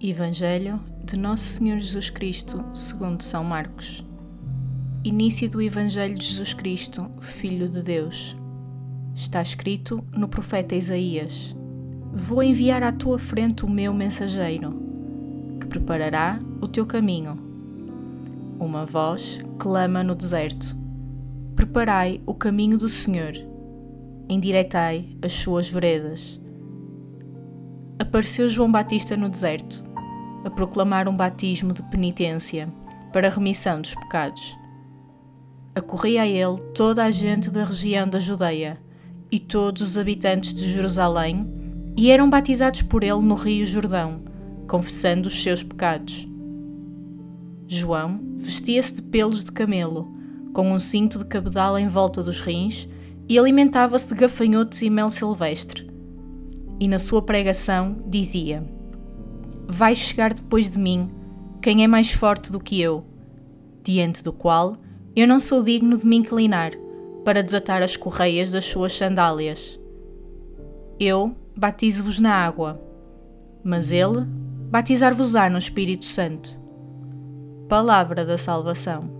Evangelho de Nosso Senhor Jesus Cristo, segundo São Marcos. Início do Evangelho de Jesus Cristo, Filho de Deus. Está escrito no profeta Isaías: Vou enviar à tua frente o meu mensageiro, que preparará o teu caminho. Uma voz clama no deserto: Preparai o caminho do Senhor, endireitai as suas veredas. Apareceu João Batista no deserto a proclamar um batismo de penitência para a remissão dos pecados. Acorria a ele toda a gente da região da Judeia e todos os habitantes de Jerusalém, e eram batizados por ele no Rio Jordão, confessando os seus pecados. João vestia-se de pelos de camelo, com um cinto de cabedal em volta dos rins, e alimentava-se de gafanhotos e mel silvestre. E na sua pregação dizia: vai chegar depois de mim quem é mais forte do que eu, diante do qual eu não sou digno de me inclinar para desatar as correias das suas sandálias. Eu batizo-vos na água, mas ele batizar-vos-á no Espírito Santo. Palavra da Salvação.